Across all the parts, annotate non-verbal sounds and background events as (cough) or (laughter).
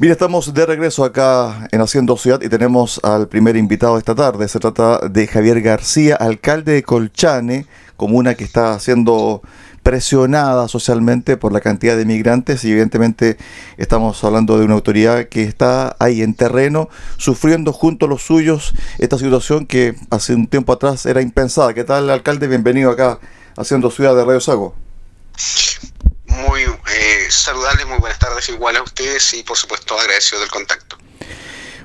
Mira, estamos de regreso acá en Haciendo Ciudad y tenemos al primer invitado de esta tarde. Se trata de Javier García, alcalde de Colchane, comuna que está siendo presionada socialmente por la cantidad de migrantes y evidentemente estamos hablando de una autoridad que está ahí en terreno sufriendo junto a los suyos esta situación que hace un tiempo atrás era impensada. ¿Qué tal, alcalde? Bienvenido acá Haciendo Ciudad de Radio Sago muy eh, saludarles, muy buenas tardes igual a ustedes y por supuesto agradecido del contacto.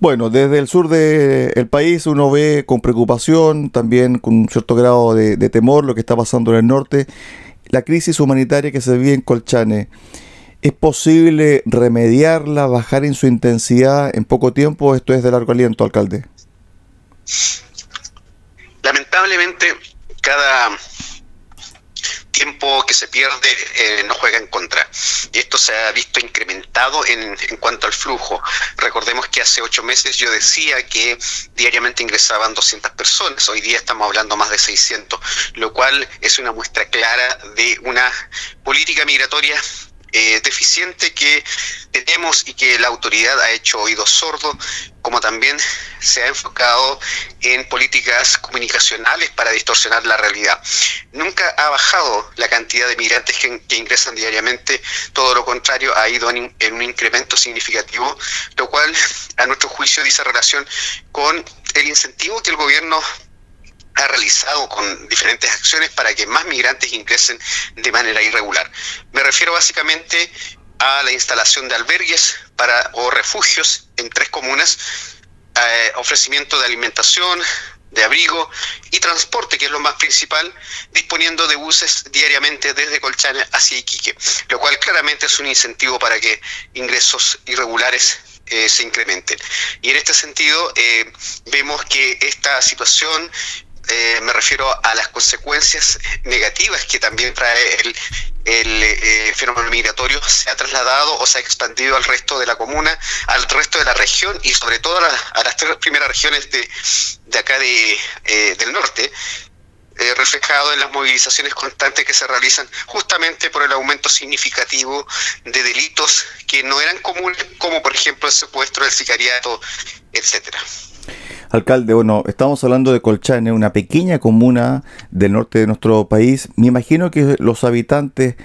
Bueno, desde el sur del país uno ve con preocupación, también con un cierto grado de, temor lo que está pasando en el norte, la crisis humanitaria que se vive en Colchane. ¿Es posible remediarla, bajar en su intensidad en poco tiempo? ¿Esto es de largo aliento, alcalde? Lamentablemente, cada tiempo que se pierde eh, no juega en contra. Y esto se ha visto incrementado en, en, cuanto al flujo. Recordemos que hace ocho meses yo decía que diariamente ingresaban 200 personas, hoy día estamos hablando más de 600, lo cual es una muestra clara de una política migratoria eh, deficiente que tenemos y que la autoridad ha hecho oídos sordos, como también se ha enfocado en políticas comunicacionales para distorsionar la realidad. Nunca ha bajado la cantidad de migrantes que, ingresan diariamente, todo lo contrario, ha ido en, en un incremento significativo, lo cual a nuestro juicio dice relación con el incentivo que el gobierno ha realizado con diferentes acciones para que más migrantes ingresen de manera irregular. Me refiero básicamente a la instalación de albergues para, o refugios en tres comunas, eh, ofrecimiento de alimentación, de abrigo y transporte, que es lo más principal, disponiendo de buses diariamente desde Colchane hacia Iquique, lo cual claramente es un incentivo para que ingresos irregulares eh, se incrementen. Y en este sentido, eh, vemos que esta situación eh, me refiero a las consecuencias negativas que también trae el, el eh, fenómeno migratorio, se ha trasladado o se ha expandido al resto de la comuna, al resto de la región y sobre todo a, las tres primeras regiones de, de acá de, eh, del norte, reflejado en las movilizaciones constantes que se realizan justamente por el aumento significativo de delitos que no eran comunes, como por ejemplo el secuestro, el sicariato, etcétera. Alcalde, bueno, estamos hablando de Colchane, una pequeña comuna del norte de nuestro país. Me imagino que los habitantes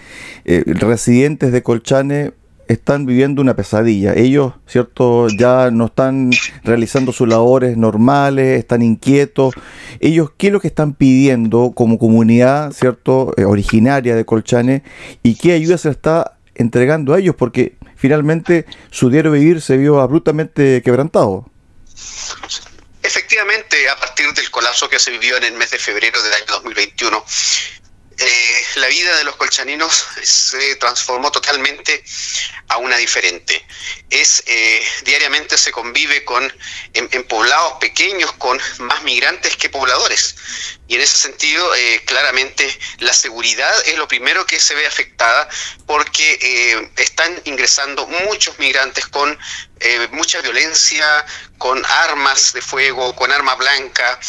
eh, residentes de Colchane están viviendo una pesadilla. Ellos, ¿cierto? Ya no están realizando sus labores normales, están inquietos. Ellos, ¿qué es lo que están pidiendo como comunidad, ¿cierto? Eh, originaria de Colchane y qué ayuda se está entregando a ellos porque finalmente su diario vivir se vio abruptamente quebrantado. A partir del colapso que se vivió en el mes de febrero del año 2021, eh, la vida de los colchaninos se transformó totalmente a una diferente. Es eh, diariamente se convive con en, poblados pequeños con más migrantes que pobladores y en ese sentido eh, claramente la seguridad es lo primero que se ve afectada porque están ingresando muchos migrantes con mucha violencia, con armas de fuego, con arma blanca,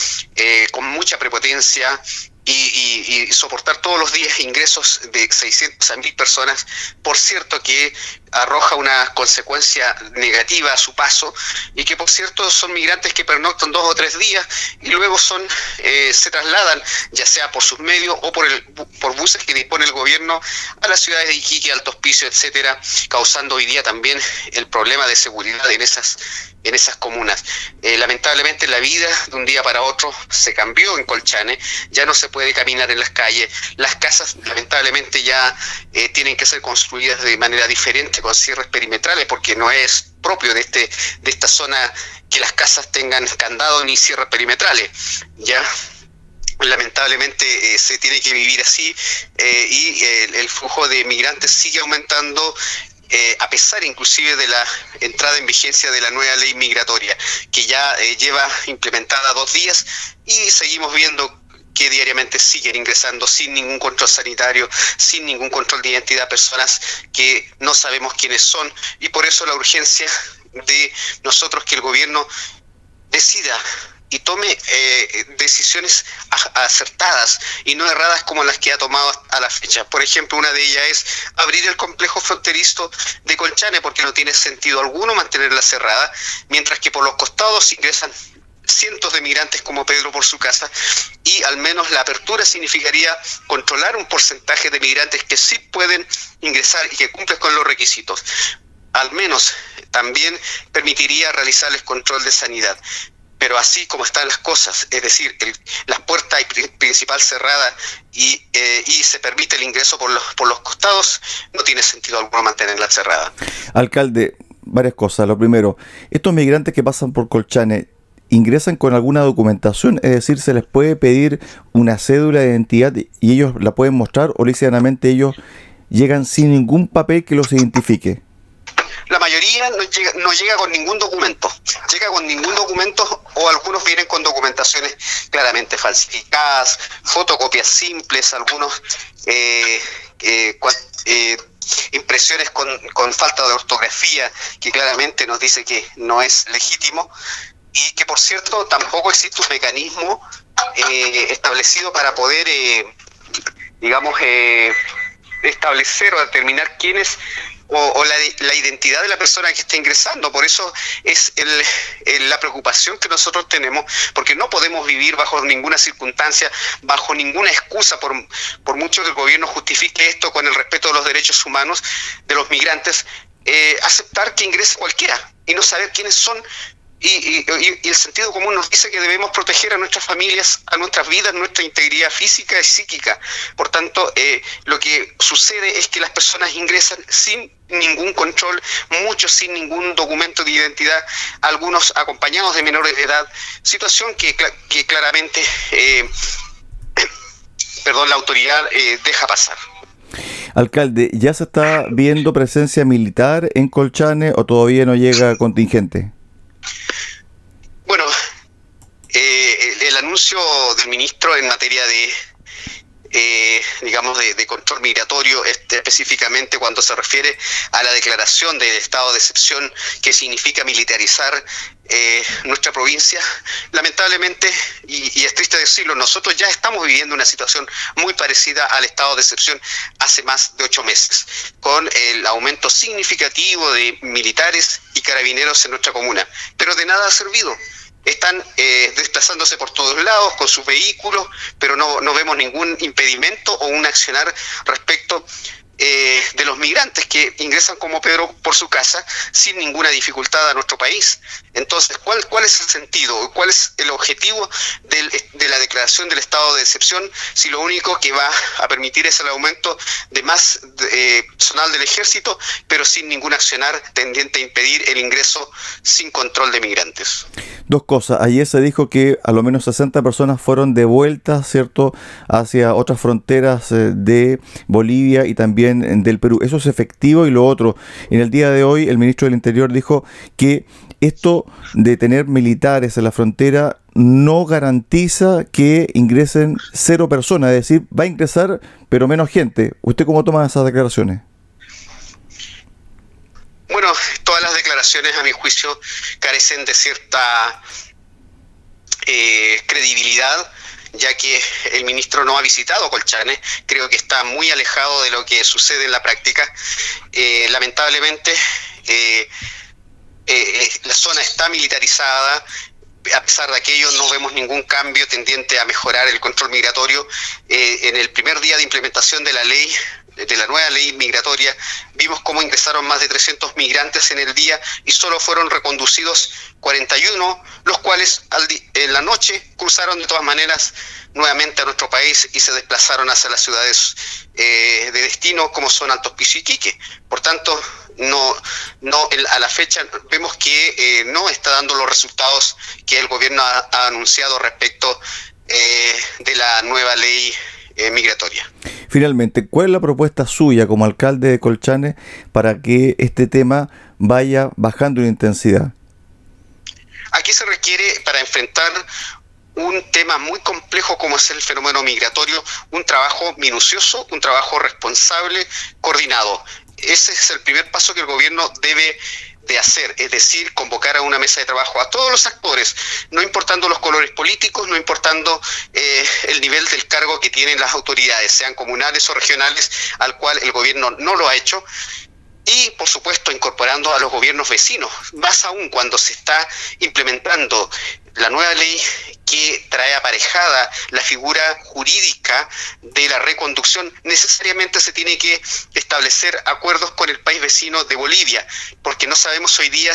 con mucha prepotencia y, soportar todos los días ingresos de 600 a 1000 personas, por cierto que arroja una consecuencia negativa a su paso y que por cierto son migrantes que pernoctan dos o tres días y luego son eh, se trasladan ya sea por sus medios o por el por buses que dispone el gobierno a las ciudades de Iquique, Alto Hospicio, etcétera, causando hoy día también el problema de seguridad en esas en esas comunas. Eh, lamentablemente la vida de un día para otro se cambió en Colchane, ya no se puede caminar en las calles, las casas lamentablemente ya eh, tienen que ser construidas de manera diferente con cierres perimetrales porque no es propio de este de esta zona que las casas tengan candado ni cierres perimetrales. Ya lamentablemente eh, se tiene que vivir así y el, flujo de migrantes sigue aumentando eh, a pesar inclusive de la entrada en vigencia de la nueva ley migratoria, que ya eh, lleva implementada dos días y seguimos viendo que diariamente siguen ingresando sin ningún control sanitario, sin ningún control de identidad, personas que no sabemos quiénes son. Y por eso la urgencia de nosotros que el gobierno decida y tome eh, decisiones acertadas y no erradas como las que ha tomado a la fecha. Por ejemplo, una de ellas es abrir el complejo fronterizo de Colchane porque no tiene sentido alguno mantenerla cerrada, mientras que por los costados ingresan cientos de migrantes como Pedro por su casa y al menos la apertura significaría controlar un porcentaje de migrantes que sí pueden ingresar y que cumplen con los requisitos. Al menos también permitiría realizarles control de sanidad. Pero así como están las cosas, es decir, el, la puerta principal cerrada y, eh, y, se permite el ingreso por los, por los costados, no tiene sentido alguno mantenerla cerrada. Alcalde, varias cosas. Lo primero, estos migrantes que pasan por Colchane, ingresan con alguna documentación, es decir, se les puede pedir una cédula de identidad y ellos la pueden mostrar o lícitamente ellos llegan sin ningún papel que los identifique. La mayoría no llega, no llega con ningún documento, llega con ningún documento o algunos vienen con documentaciones claramente falsificadas, fotocopias simples, algunos eh, eh, eh, impresiones con, con falta de ortografía que claramente nos dice que no es legítimo y que por cierto tampoco existe un mecanismo eh, establecido para poder, eh, digamos, eh, establecer o determinar quién o, la, la, identidad de la persona que está ingresando. Por eso es el, la preocupación que nosotros tenemos, porque no podemos vivir bajo ninguna circunstancia, bajo ninguna excusa, por, por mucho que el gobierno justifique esto con el respeto de los derechos humanos de los migrantes, aceptar que ingrese cualquiera y no saber quiénes son y, el sentido común nos dice que debemos proteger a nuestras familias, a nuestras vidas, nuestra integridad física y psíquica. Por tanto, eh, lo que sucede es que las personas ingresan sin ningún control, muchos sin ningún documento de identidad, algunos acompañados de menores de edad, situación que, que claramente, eh, (coughs) perdón, la autoridad eh, deja pasar. Alcalde, ¿ya se está viendo presencia militar en Colchane o todavía no llega contingente? Bueno, eh, el, del ministro en materia de, eh, digamos, de, control migratorio, este, específicamente cuando se refiere a la declaración de estado de excepción que significa militarizar eh, nuestra provincia, lamentablemente, y, y, es triste decirlo, nosotros ya estamos viviendo una situación muy parecida al estado de excepción hace más de ocho meses, con el aumento significativo de militares y carabineros en nuestra comuna, pero de nada ha servido están eh, desplazándose por todos lados con sus vehículos, pero no, no vemos ningún impedimento o un accionar respecto eh, de los migrantes que ingresan como Pedro por su casa sin ninguna dificultad a nuestro país. Entonces, ¿cuál, cuál es el sentido? ¿Cuál es el objetivo del, de la declaración del estado de excepción si lo único que va a permitir es el aumento de más eh, personal del ejército, pero sin ningún accionar tendiente a impedir el ingreso sin control de migrantes? Dos cosas. Ayer se dijo que a lo menos 60 personas fueron devueltas, ¿cierto?, hacia otras fronteras eh, de Bolivia y también del Perú. Eso es efectivo y lo otro, en el día de hoy el ministro del Interior dijo que esto de tener militares en la frontera no garantiza que ingresen cero personas, es decir, va a ingresar pero menos gente. ¿Usted cómo toma esas declaraciones? Bueno, todas las declaraciones a mi juicio carecen de cierta eh, credibilidad ya que el ministro no ha visitado Colchane, creo que está muy alejado de lo que sucede en la práctica. Eh, lamentablemente, eh, la zona está militarizada, a pesar de aquello no vemos ningún cambio tendiente a mejorar el control migratorio. en el primer día de implementación de la ley de la nueva ley migratoria, vimos cómo ingresaron más de 300 migrantes en el día y solo fueron reconducidos 41, los cuales en la noche cruzaron de todas maneras nuevamente a nuestro país y se desplazaron hacia las ciudades eh, de destino como son Altos Piso Quique. Por tanto, no, no a la fecha vemos que eh, no está dando los resultados que el gobierno ha, anunciado respecto eh, de la nueva ley migratoria. Finalmente, ¿cuál es la propuesta suya como alcalde de Colchane para que este tema vaya bajando en intensidad? Aquí se requiere para enfrentar un tema muy complejo como es el fenómeno migratorio, un trabajo minucioso, un trabajo responsable, coordinado. Ese es el primer paso que el gobierno debe de hacer, es decir, convocar a una mesa de trabajo a todos los actores, no importando los colores políticos, no importando eh, el nivel del cargo que tienen las autoridades, sean comunales o regionales, al cual el gobierno no lo ha hecho, y por supuesto incorporando a los gobiernos vecinos, más aún cuando se está implementando la nueva ley que trae aparejada la figura jurídica de la reconducción, necesariamente se tiene que establecer acuerdos con el país vecino de Bolivia, porque no sabemos hoy día,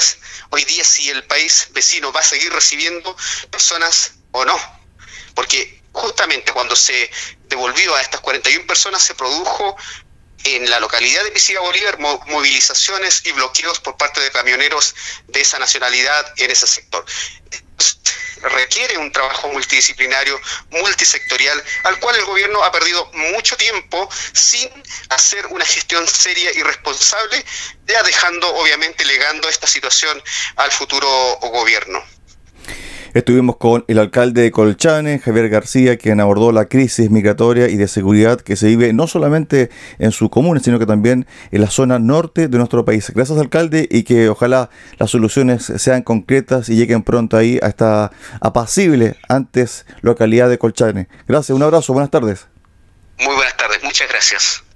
hoy día si el país vecino va a seguir recibiendo personas o no, porque justamente cuando se devolvió a estas 41 personas se produjo en la localidad de Pisiga Bolívar movilizaciones y bloqueos por parte de camioneros de esa nacionalidad en ese sector. Requiere un trabajo multidisciplinario, multisectorial, al cual el gobierno ha perdido mucho tiempo sin hacer una gestión seria y responsable, ya dejando, obviamente, legando esta situación al futuro gobierno. Estuvimos con el alcalde de Colchane, Javier García, quien abordó la crisis migratoria y de seguridad que se vive no solamente en su comuna, sino que también en la zona norte de nuestro país. Gracias, alcalde, y que ojalá las soluciones sean concretas y lleguen pronto ahí a esta apacible antes localidad de Colchane. Gracias, un abrazo, buenas tardes. Muy buenas tardes, muchas gracias.